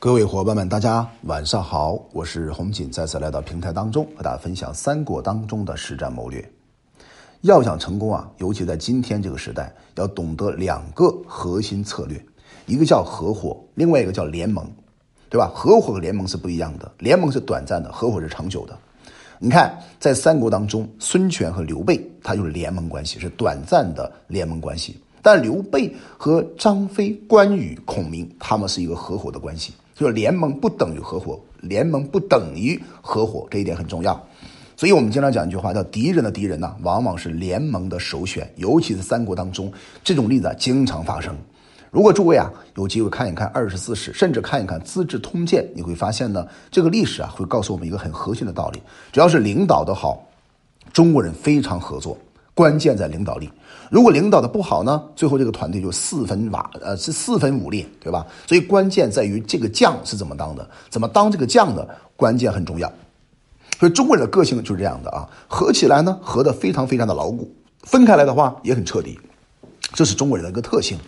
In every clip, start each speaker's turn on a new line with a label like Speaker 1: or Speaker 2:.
Speaker 1: 各位伙伴们，大家晚上好，我是洪锦，再次来到平台当中，和大家分享三国当中的实战谋略。要想成功啊，尤其在今天这个时代，要懂得两个核心策略，一个叫合伙，另外一个叫联盟，对吧？合伙和联盟是不一样的，联盟是短暂的，合伙是长久的。你看，在三国当中，孙权和刘备他就是联盟关系，是短暂的联盟关系。但刘备和张飞、关羽、孔明，他们是一个合伙的关系。就是联盟不等于合伙，联盟不等于合伙，这一点很重要。所以我们经常讲一句话，叫敌人的敌人呢，往往是联盟的首选。尤其是三国当中，这种例子经常发生。如果诸位啊有机会看一看二十四史，甚至看一看《资治通鉴》，你会发现呢，这个历史啊会告诉我们一个很核心的道理：只要是领导的好，中国人非常合作。关键在领导力，如果领导的不好呢，最后这个团队就四分瓦，呃，是四分五裂，对吧？所以关键在于这个将是怎么当的，怎么当这个将的关键很重要。所以中国人的个性就是这样的啊，合起来呢，合得非常非常的牢固；分开来的话也很彻底，这是中国人的一个特性。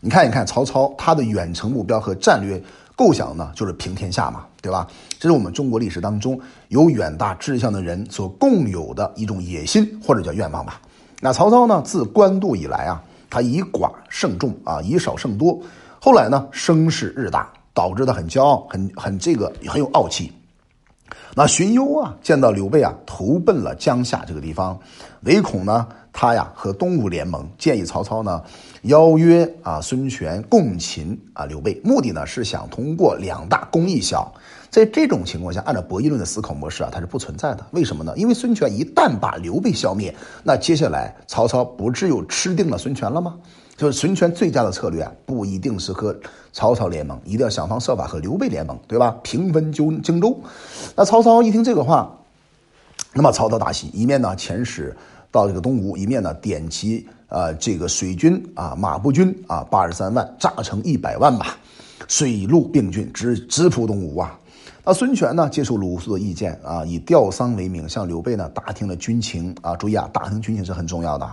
Speaker 1: 你看一看曹操，他的远程目标和战略构想呢，就是平天下嘛，对吧？这是我们中国历史当中有远大志向的人所共有的一种野心或者叫愿望吧。那曹操呢，自官渡以来啊，他以寡胜众啊，以少胜多，后来呢，声势日大，导致他很骄傲，很很这个很有傲气。那荀攸啊，见到刘备啊，投奔了江夏这个地方，唯恐呢，他呀和东吴联盟，建议曹操呢邀约啊孙权共擒啊刘备，目的呢是想通过两大攻一小。在这种情况下，按照博弈论的思考模式啊，它是不存在的。为什么呢？因为孙权一旦把刘备消灭，那接下来曹操不只有吃定了孙权了吗？就是孙权最佳的策略啊，不一定是和曹操联盟，一定要想方设法和刘备联盟，对吧？平分荆荆州。那曹操一听这个话，那么曹操大喜，一面呢遣使到这个东吴，一面呢点齐呃这个水军啊马步军啊八十三万，炸成一百万吧，水陆并进，直直扑东吴啊。那孙权呢，接受鲁肃的意见啊，以吊丧为名，向刘备呢打听了军情啊。注意啊，打听军情是很重要的。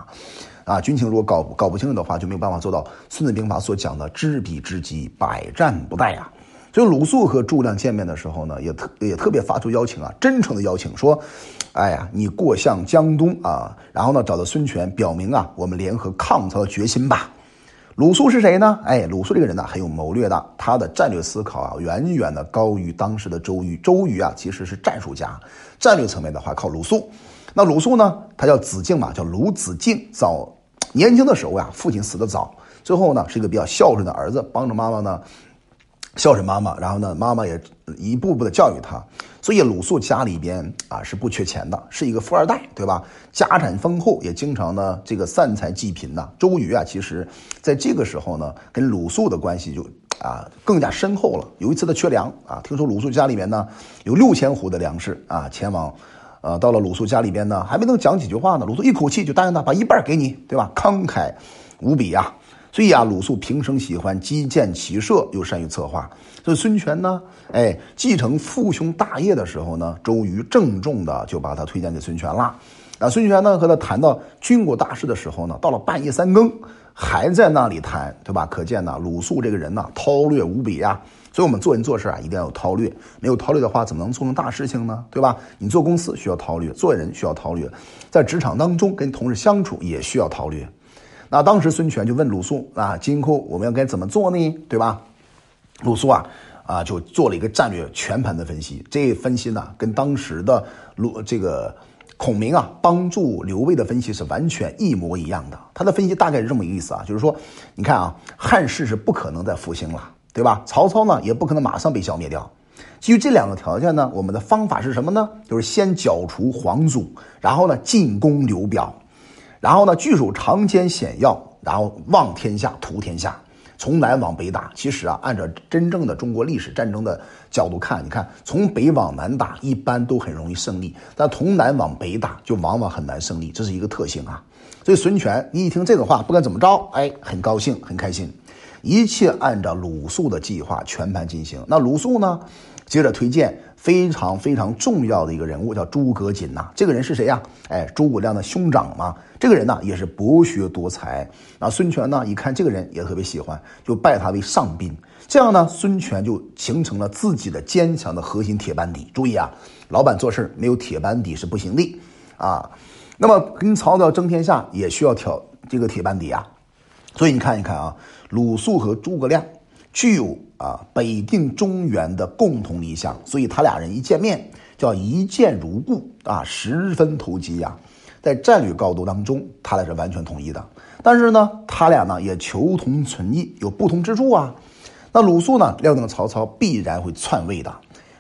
Speaker 1: 啊军情如果搞搞不清楚的话，就没有办法做到《孙子兵法》所讲的知彼知己，百战不殆啊。所以鲁肃和诸葛亮见面的时候呢，也特也特别发出邀请啊，真诚的邀请说：“哎呀，你过向江东啊，然后呢找到孙权，表明啊我们联合抗曹的决心吧。”鲁肃是谁呢？哎，鲁肃这个人呢很有谋略的，他的战略思考啊远远的高于当时的周瑜。周瑜啊其实是战术家，战略层面的话靠鲁肃。那鲁肃呢，他叫子敬嘛，叫鲁子敬。早年轻的时候呀，父亲死的早，最后呢是一个比较孝顺的儿子，帮着妈妈呢。孝顺妈妈，然后呢，妈妈也一步步的教育他，所以鲁肃家里边啊是不缺钱的，是一个富二代，对吧？家产丰厚，也经常呢这个散财济贫呐。周瑜啊，其实在这个时候呢，跟鲁肃的关系就啊更加深厚了。有一次他缺粮啊，听说鲁肃家里面呢有六千斛的粮食啊，前往，呃，到了鲁肃家里边呢，还没能讲几句话呢，鲁肃一口气就答应他，把一半给你，对吧？慷慨无比呀。所以啊，鲁肃平生喜欢击剑骑射，又善于策划。所以孙权呢，哎，继承父兄大业的时候呢，周瑜郑重的就把他推荐给孙权了。啊，孙权呢和他谈到军国大事的时候呢，到了半夜三更还在那里谈，对吧？可见呢，鲁肃这个人呢，韬略无比呀。所以我们做人做事啊，一定要有韬略。没有韬略的话，怎么能做成大事情呢？对吧？你做公司需要韬略，做人需要韬略，在职场当中跟同事相处也需要韬略。那当时孙权就问鲁肃啊，今后我们要该怎么做呢？对吧？鲁肃啊啊就做了一个战略全盘的分析。这分析呢，跟当时的鲁这个孔明啊帮助刘备的分析是完全一模一样的。他的分析大概是这么一个意思啊，就是说，你看啊，汉室是不可能再复兴了，对吧？曹操呢也不可能马上被消灭掉。基于这两个条件呢，我们的方法是什么呢？就是先剿除黄祖，然后呢进攻刘表。然后呢，据守长坚险要，然后望天下，图天下，从南往北打。其实啊，按照真正的中国历史战争的角度看，你看从北往南打，一般都很容易胜利；但从南往北打，就往往很难胜利，这是一个特性啊。所以孙权你一听这个话，不管怎么着，哎，很高兴，很开心，一切按照鲁肃的计划全盘进行。那鲁肃呢，接着推荐。非常非常重要的一个人物叫诸葛瑾呐，这个人是谁呀？哎，诸葛亮的兄长嘛。这个人呢也是博学多才。那孙权呢一看这个人也特别喜欢，就拜他为上宾。这样呢，孙权就形成了自己的坚强的核心铁班底。注意啊，老板做事没有铁班底是不行的啊。那么跟曹操争天下也需要挑这个铁班底啊。所以你看一看啊，鲁肃和诸葛亮具有啊北定中原的共同理想，所以他俩人一见面叫一见如故啊，十分投机呀。在战略高度当中，他俩是完全统一的。但是呢，他俩呢也求同存异，有不同之处啊。那鲁肃呢料定曹操必然会篡位的，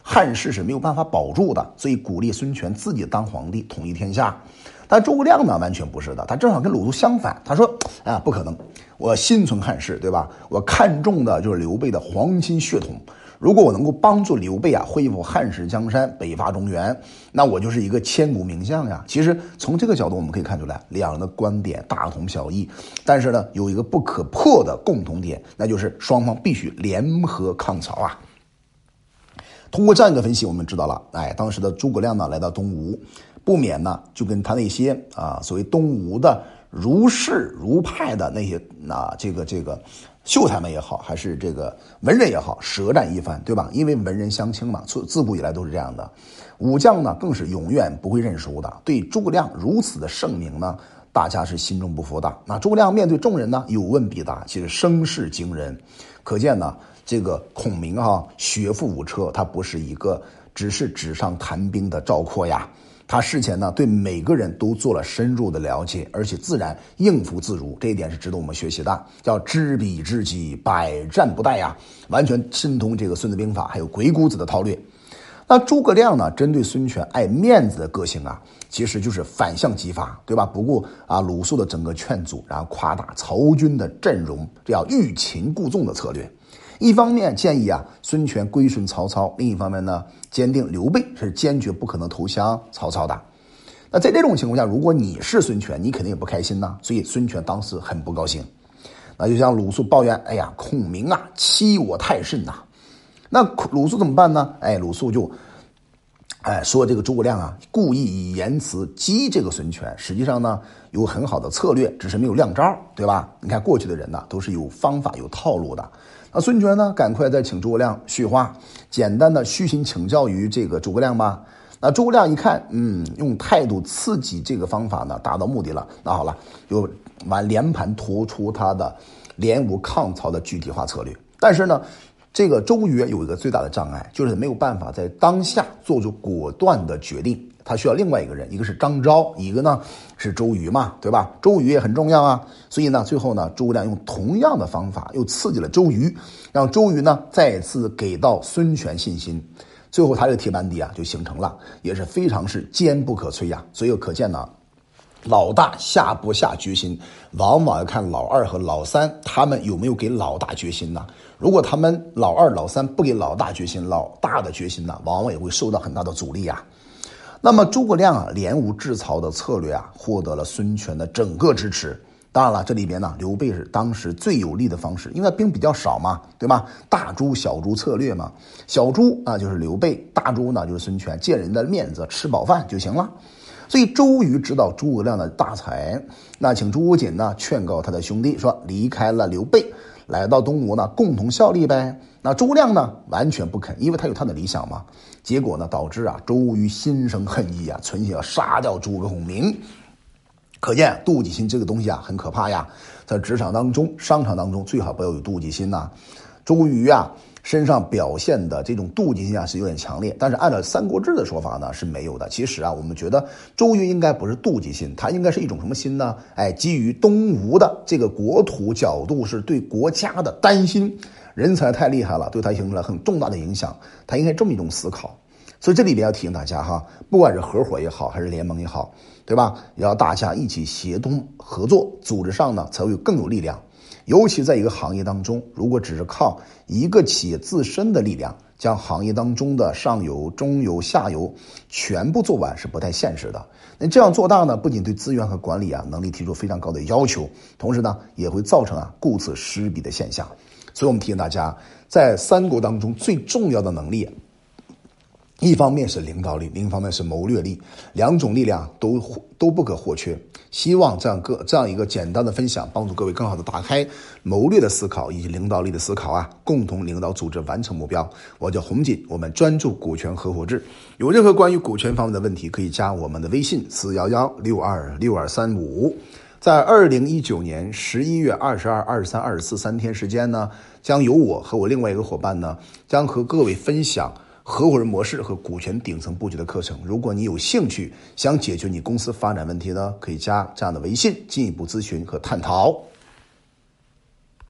Speaker 1: 汉室是没有办法保住的，所以鼓励孙权自己当皇帝，统一天下。但诸葛亮呢完全不是的，他正好跟鲁肃相反。他说：“啊，不可能，我心存汉室，对吧？我看重的就是刘备的皇亲血统。”如果我能够帮助刘备啊恢复汉室江山，北伐中原，那我就是一个千古名将呀。其实从这个角度我们可以看出来，两人的观点大同小异，但是呢，有一个不可破的共同点，那就是双方必须联合抗曹啊。通过这样一个分析，我们知道了，哎，当时的诸葛亮呢来到东吴，不免呢就跟他那些啊所谓东吴的儒士儒派的那些啊这个这个。秀才们也好，还是这个文人也好，舌战一番，对吧？因为文人相轻嘛，自自古以来都是这样的。武将呢，更是永远不会认输的。对诸葛亮如此的盛名呢，大家是心中不服的。那诸葛亮面对众人呢，有问必答，其实声势惊人。可见呢，这个孔明哈，学富五车，他不是一个只是纸上谈兵的赵括呀。他事前呢对每个人都做了深入的了解，而且自然应付自如，这一点是值得我们学习的，叫知彼知己，百战不殆呀，完全精通这个《孙子兵法》还有鬼谷子的韬略。那诸葛亮呢，针对孙权爱面子的个性啊，其实就是反向激发，对吧？不顾啊鲁肃的整个劝阻，然后夸大曹军的阵容，这叫欲擒故纵的策略。一方面建议啊孙权归顺曹操，另一方面呢坚定刘备是坚决不可能投降曹操的。那在这种情况下，如果你是孙权，你肯定也不开心呐。所以孙权当时很不高兴。那就像鲁肃抱怨：“哎呀，孔明啊欺我太甚呐！”那鲁肃怎么办呢？哎，鲁肃就哎说这个诸葛亮啊故意以言辞激这个孙权，实际上呢有很好的策略，只是没有亮招，对吧？你看过去的人呢都是有方法有套路的。那孙权呢？赶快再请诸葛亮叙话，简单的虚心请教于这个诸葛亮吧。那诸葛亮一看，嗯，用态度刺激这个方法呢，达到目的了。那好了，就完连盘托出他的联吴抗曹的具体化策略。但是呢，这个周瑜有一个最大的障碍，就是没有办法在当下做出果断的决定。他需要另外一个人，一个是张昭，一个呢是周瑜嘛，对吧？周瑜也很重要啊，所以呢，最后呢，诸葛亮用同样的方法又刺激了周瑜，让周瑜呢再次给到孙权信心，最后他这个铁板底啊就形成了，也是非常是坚不可摧呀。所以可见呢，老大下不下决心，往往要看老二和老三他们有没有给老大决心呢？如果他们老二、老三不给老大决心，老大的决心呢，往往也会受到很大的阻力呀。那么诸葛亮啊，联吴制曹的策略啊，获得了孙权的整个支持。当然了，这里边呢，刘备是当时最有利的方式，因为兵比较少嘛，对吗？大猪小猪策略嘛，小猪啊就是刘备，大猪呢就是孙权，见人的面子，吃饱饭就行了。所以周瑜知道诸葛亮的大才，那请朱瑾呢劝告他的兄弟说，离开了刘备，来到东吴呢，共同效力呗。那诸葛亮呢，完全不肯，因为他有他的理想嘛。结果呢，导致啊，周瑜心生恨意啊，存心要杀掉诸葛孔明。可见妒忌心这个东西啊，很可怕呀。在职场当中、商场当中，最好不要有妒忌心呐。周瑜啊，身上表现的这种妒忌心啊，是有点强烈。但是按照《三国志》的说法呢，是没有的。其实啊，我们觉得周瑜应该不是妒忌心，他应该是一种什么心呢？哎，基于东吴的这个国土角度，是对国家的担心。人才太厉害了，对他形成了很重大的影响。他应该这么一种思考，所以这里边要提醒大家哈，不管是合伙也好，还是联盟也好，对吧？要大家一起协同合作，组织上呢才会更有力量。尤其在一个行业当中，如果只是靠一个企业自身的力量，将行业当中的上游、中游、下游全部做完是不太现实的。那这样做大呢，不仅对资源和管理啊能力提出非常高的要求，同时呢也会造成啊顾此失彼的现象。所以我们提醒大家，在三国当中最重要的能力，一方面是领导力，另一方面是谋略力，两种力量都都不可或缺。希望这样个这样一个简单的分享，帮助各位更好的打开谋略的思考以及领导力的思考啊，共同领导组织完成目标。我叫洪锦，我们专注股权合伙制。有任何关于股权方面的问题，可以加我们的微信四幺幺六二六二三五。在二零一九年十一月二十二、二十三、二十四三天时间呢，将由我和我另外一个伙伴呢，将和各位分享。合伙人模式和股权顶层布局的课程，如果你有兴趣，想解决你公司发展问题呢，可以加这样的微信进一步咨询和探讨。